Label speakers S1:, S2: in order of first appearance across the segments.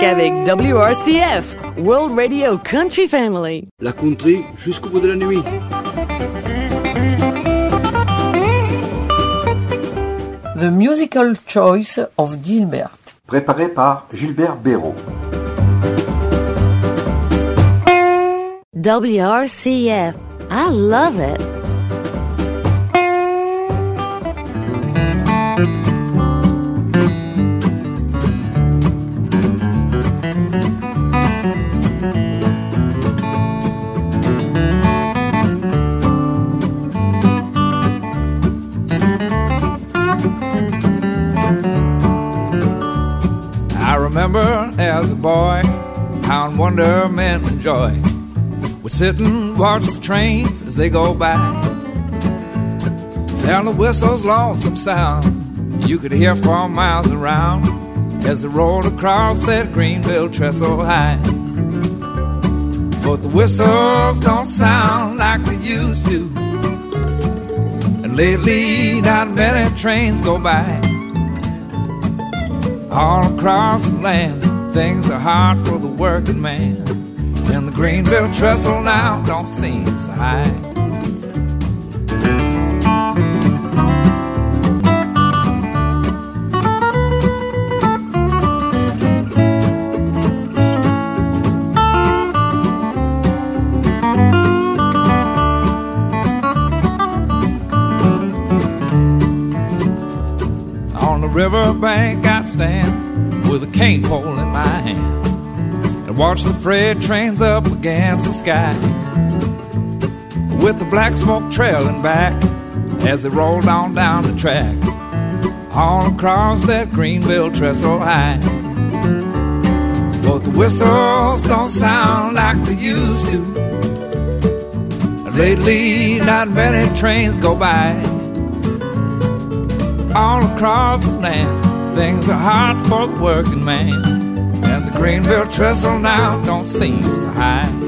S1: qu'avec WRCF, World Radio Country Family.
S2: La country jusqu'au bout de la nuit.
S3: The Musical Choice of Gilbert.
S4: Préparé par Gilbert Béraud.
S1: WRCF. I love it.
S5: And joy would sit and watch the trains as they go by. Down the whistle's lonesome sound you could hear for miles around as they rolled across that Greenville trestle high. But the whistles don't sound like they used to. And lately, not many trains go by. All across the land, things are hard for the working man. And the Greenville trestle now don't seem so high. On the riverbank I'd stand with a cane pole in my hand and watch the freight trains up against the sky. With the black smoke trailing back as they rolled on down the track, all across that Greenville trestle high. But the whistles don't sound like they used to. And lately, not many trains go by all across the land. Things are hard for the working man. Greenville trestle now don't seem so high.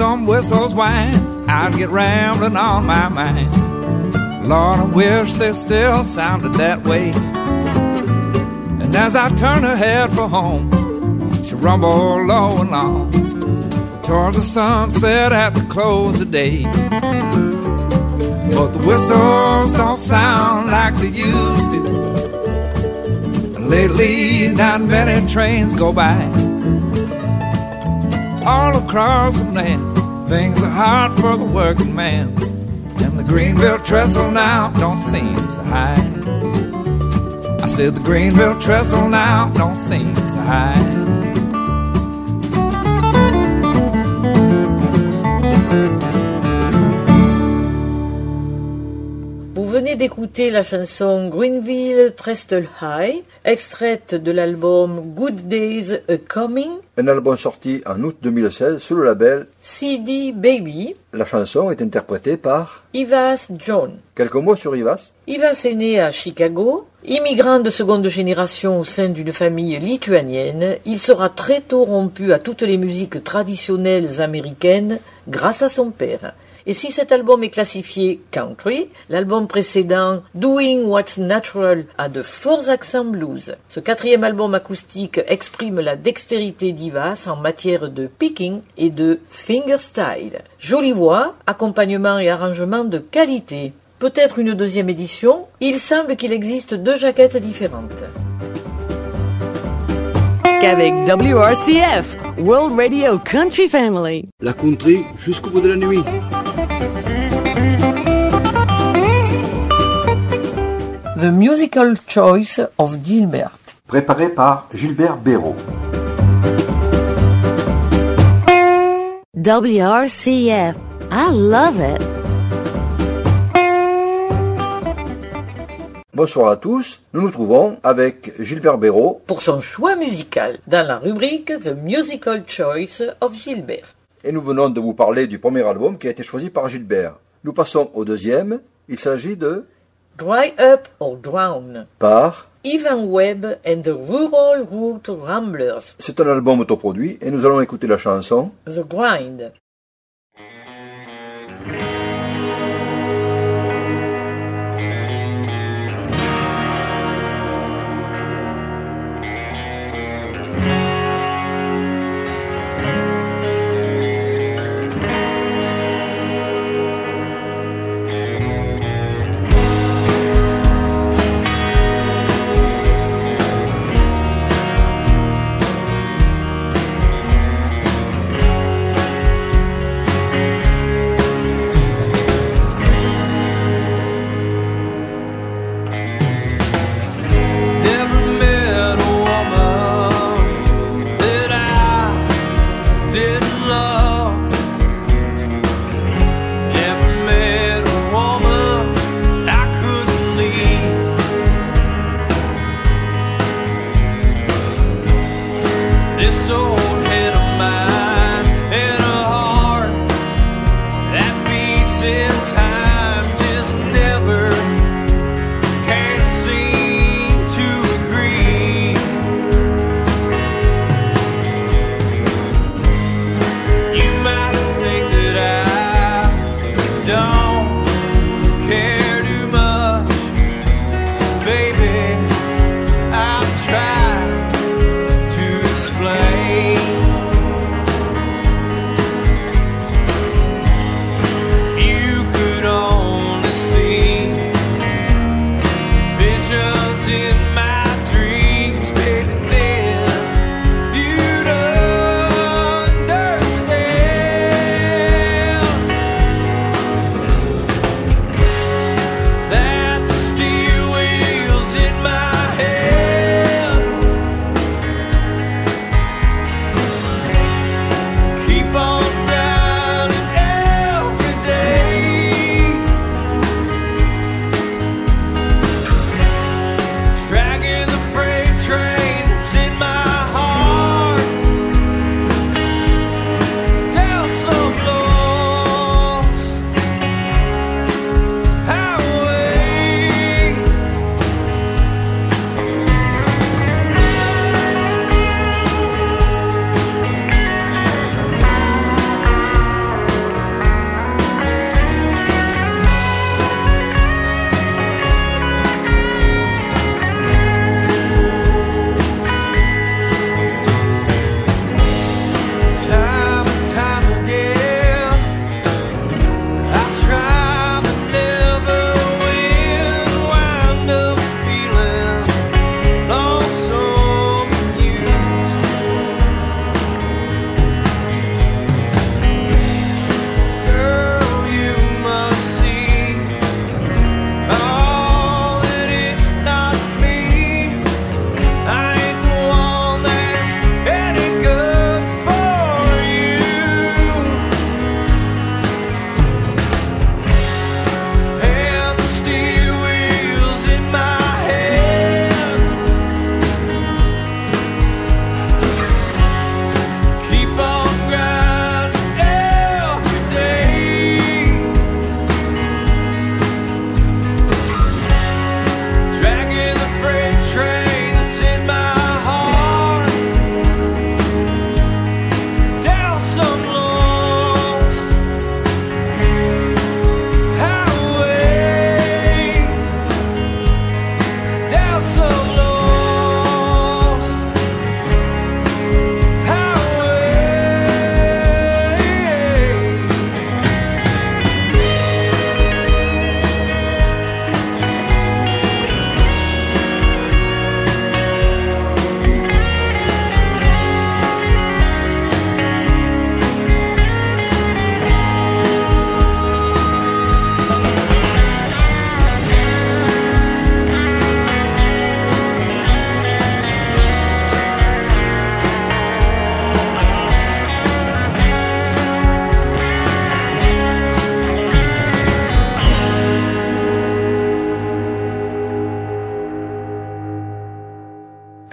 S5: Lonesome whistles whine, I'd get rambling on my mind. Lord, I wish they still sounded that way. And as I turn her head for home, she rumbled low and long towards the sunset at the close of day. But the whistles don't sound like they used to. And lately, not many trains go by all across the land. Things are hard for the working man. And the Greenville trestle now don't seem so high. I said the Greenville trestle now don't seem so high.
S3: Venez d'écouter la chanson Greenville Trestle High, extraite de l'album Good Days A Coming,
S4: Un album sorti en août 2016 sous le label
S3: CD Baby,
S4: La chanson est interprétée par
S3: Ivas John.
S4: quelques mots sur Ivas?
S3: Ivas est né à Chicago. Immigrant de seconde génération au sein d'une famille lituanienne, il sera très tôt rompu à toutes les musiques traditionnelles américaines grâce à son père. Et si cet album est classifié country, l'album précédent, Doing What's Natural, a de forts accents blues. Ce quatrième album acoustique exprime la dextérité d'Ivas en matière de picking et de fingerstyle. Jolie voix, accompagnement et arrangement de qualité. Peut-être une deuxième édition, il semble qu'il existe deux jaquettes différentes.
S1: Qu'avec WRCF, World Radio Country Family.
S2: La country jusqu'au bout de la nuit.
S3: The Musical Choice of Gilbert.
S4: Préparé par Gilbert Béraud.
S1: WRCF.
S6: I love it.
S4: Bonsoir à tous, nous nous trouvons avec Gilbert Béraud
S7: Pour son choix musical, dans la rubrique The Musical Choice of Gilbert.
S4: et nous venons de vous parler du premier album qui a été choisi par Gilbert. Nous passons au deuxième, il s'agit de
S7: Dry Up or Drown.
S4: Par.
S7: Ivan Webb and the Rural Route Ramblers.
S4: C'est un album autoproduit et nous allons écouter la chanson
S7: The Grind.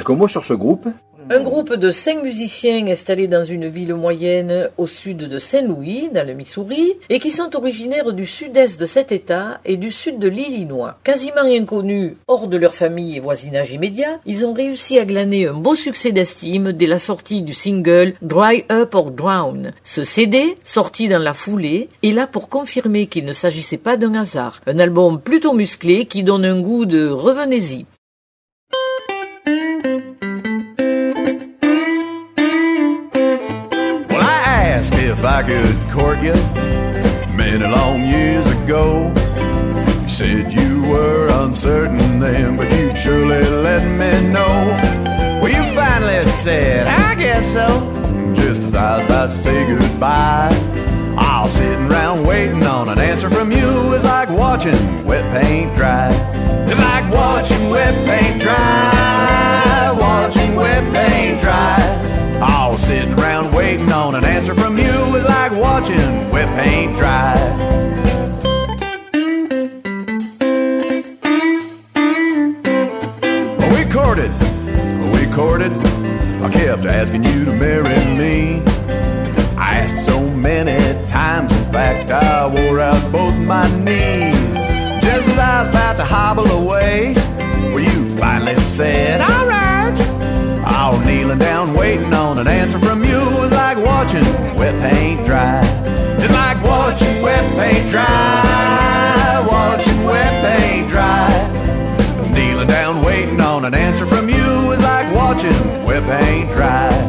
S4: Quelques mots sur ce groupe.
S3: Un groupe de cinq musiciens installés dans une ville moyenne au sud de Saint-Louis, dans le Missouri, et qui sont originaires du sud-est de cet État et du sud de l'Illinois. Quasiment inconnus hors de leur famille et voisinage immédiat, ils ont réussi à glaner un beau succès d'estime dès la sortie du single Dry Up or Drown. Ce CD, sorti dans la foulée, est là pour confirmer qu'il ne s'agissait pas d'un hasard. Un album plutôt musclé qui donne un goût de revenez-y.
S8: If I could court you many long years ago. You said you were uncertain then, but you'd surely let me know. Well, you finally said, I guess so. Just as I was about to say goodbye, all sitting around waiting on an answer from you is like watching wet paint dry. It's like watching wet paint dry, watching wet paint dry. All sitting around waiting on an answer from you like watching wet paint dry. We courted, we courted. I kept asking you to marry me. I asked so many times, in fact, I wore out both my knees. Just as I was about to hobble away, well, you finally said, Alright. All kneeling down, waiting on an answer paint dry, watching wet paint dry. Kneeling down, waiting on an answer from you was like watching wet paint dry.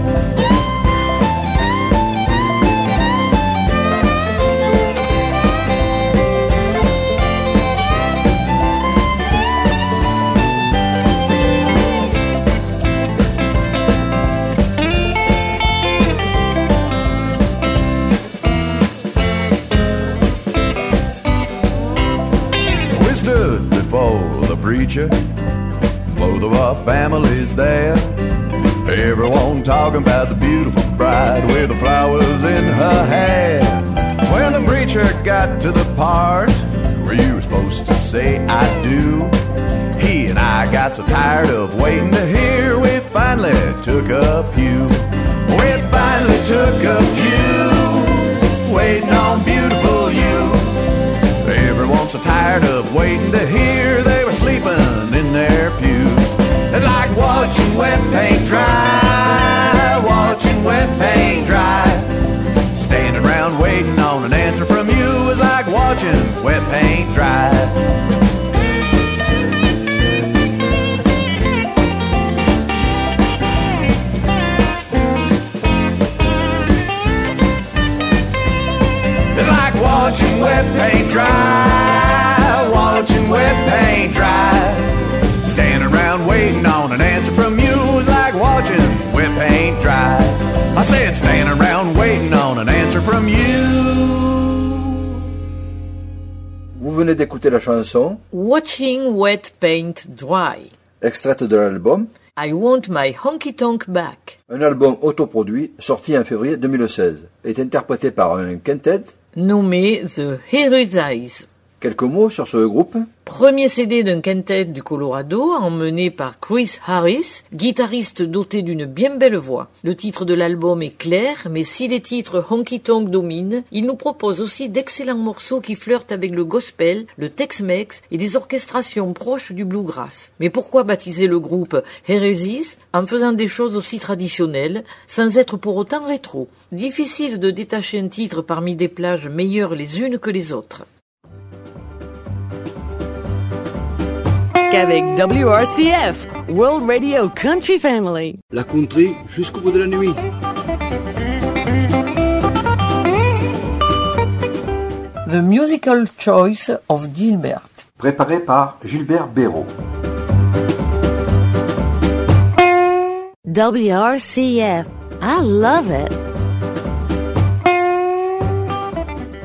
S8: Both of our families there. Everyone talking about the beautiful bride with the flowers in her hair. When the preacher got to the part where you were supposed to say I do, he and I got so tired of waiting to hear, we finally took a pew. We finally took a pew, waiting on beautiful you. Everyone so tired of waiting to hear waiting on an answer from you is like watching wet paint dry. It's like watching wet paint dry, watching wet paint dry. Standing around waiting on an answer from you is like watching wet paint dry. I said, standing
S4: venez d'écouter la chanson,
S3: Watching Wet Paint Dry.
S4: extraite de l'album,
S3: I want my honky tonk back.
S4: un album autoproduit sorti en février 2016, est interprété par un quintet.
S3: Nommé The Heroes.
S4: Quelques mots sur ce groupe.
S3: Premier CD d'un quintet du Colorado, emmené par Chris Harris, guitariste doté d'une bien belle voix. Le titre de l'album est clair, mais si les titres honky tonk dominent, il nous propose aussi d'excellents morceaux qui flirtent avec le gospel, le Tex-Mex et des orchestrations proches du bluegrass. Mais pourquoi baptiser le groupe Heresis en faisant des choses aussi traditionnelles, sans être pour autant rétro? Difficile de détacher un titre parmi des plages meilleures les unes que les autres.
S1: Qu'avec WRCF, World Radio Country Family.
S2: La country jusqu'au bout de la nuit.
S3: The Musical Choice of Gilbert.
S4: Préparé par Gilbert Béraud.
S6: WRCF. I love it.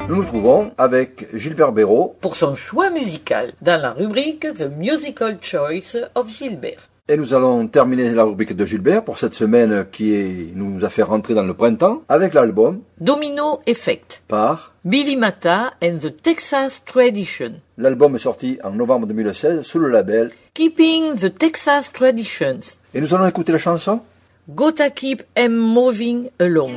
S4: Nous nous trouvons avec Gilbert Béraud
S3: pour son choix musical dans la rubrique The Musical Choice of Gilbert.
S4: et nous allons terminer la rubrique de Gilbert pour cette semaine qui est- nous a fait rentrer dans le printemps avec l'album
S3: Domino Effect.
S4: par
S3: Billy Mata and the Texas Tradition.
S4: L'album est sorti en novembre 2016 sous le label
S3: Keeping the Texas Traditions.
S4: Et nous allons écouter la chanson
S3: Gotta keep em moving along.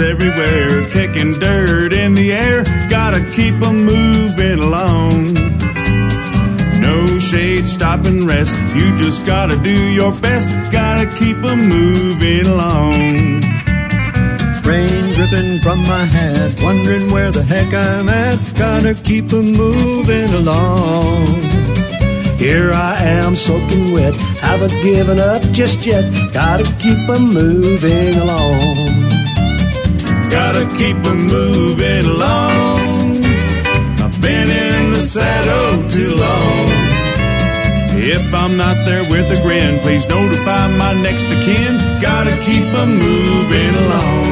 S9: Everywhere, kicking dirt in the air. Gotta keep 'em moving along. No shade, stop and rest. You just gotta do your best. Gotta keep 'em moving along.
S2: Rain dripping from my hat, wondering where the heck I'm at. Gotta keep 'em moving along.
S10: Here I am soaking wet, haven't given up just yet. Gotta keep 'em moving along.
S9: Gotta keep moving along. I've been in the saddle too long. If I'm not there with a grin, please notify my next of kin. Gotta keep moving along.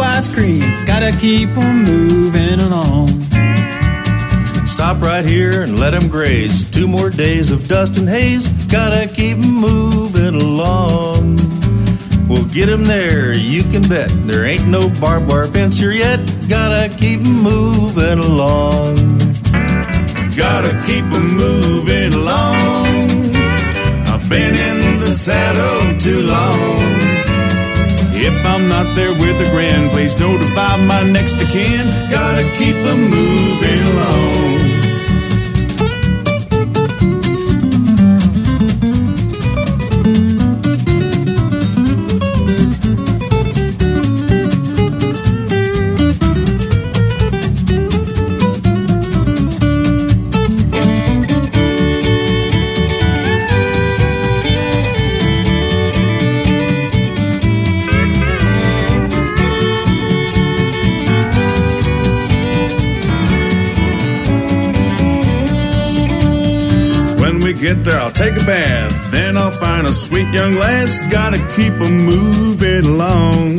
S11: Ice cream. Gotta keep keep 'em moving along.
S9: Stop right here and let 'em graze. Two more days of dust and haze. Gotta keep keep 'em moving along. We'll get 'em there, you can bet. There ain't no barbed wire fence here yet. Gotta keep keep 'em moving along. Gotta keep 'em moving along. I've been in the saddle too long. If I'm not there with a grin, please notify my next of kin. Gotta keep keep 'em moving along. Get there, I'll take a bath. Then I'll find a sweet young lass. Gotta keep 'em moving along.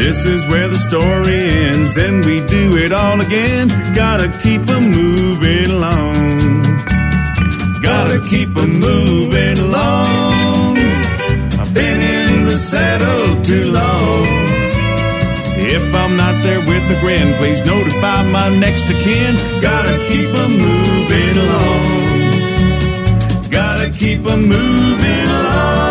S9: This is where the story ends. Then we do it all again. Gotta keep 'em moving along. Gotta keep 'em moving along. I've been in the saddle too long. If I'm not there with a grin, please notify my next of kin. Gotta keep 'em moving along. Keep 'em moving along.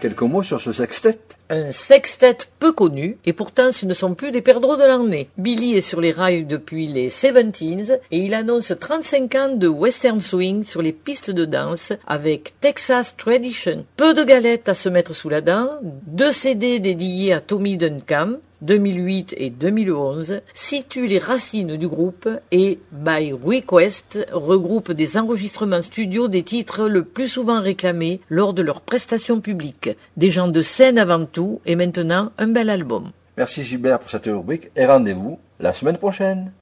S4: Quelques mots sur ce sextet
S3: Un sextet peu connu, et pourtant ce ne sont plus des perdreaux de l'année. Billy est sur les rails depuis les 70s et il annonce 35 ans de western swing sur les pistes de danse avec Texas Tradition. Peu de galettes à se mettre sous la dent, deux CD dédiés à Tommy Duncan, 2008 et 2011, situent les racines du groupe et By Request regroupe des enregistrements studio des titres le plus souvent réclamés lors de leurs prestations publiques. Des gens de scène avant tout et maintenant un bel album.
S4: Merci Gilbert pour cette rubrique et rendez-vous la semaine prochaine.